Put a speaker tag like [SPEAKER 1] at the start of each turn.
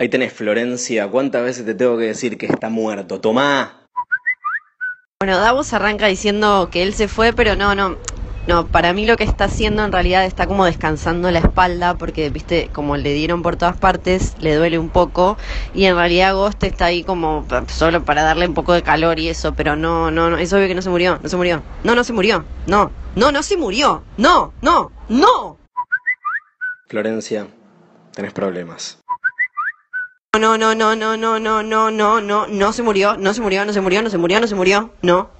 [SPEAKER 1] Ahí tenés Florencia, ¿cuántas veces te tengo que decir que está muerto? Tomá.
[SPEAKER 2] Bueno, Davos arranca diciendo que él se fue, pero no, no. No, para mí lo que está haciendo en realidad está como descansando la espalda porque, viste, como le dieron por todas partes, le duele un poco y en realidad Ghost está ahí como solo para darle un poco de calor y eso, pero no, no, no, es obvio que no se murió, no se murió. No, no se murió. No, no, no se murió. No, no, no.
[SPEAKER 1] Florencia, tenés problemas.
[SPEAKER 2] No, no, no, no, no, no, no, no, no, no se murió, no se murió, no se murió, no se murió, no se murió, no.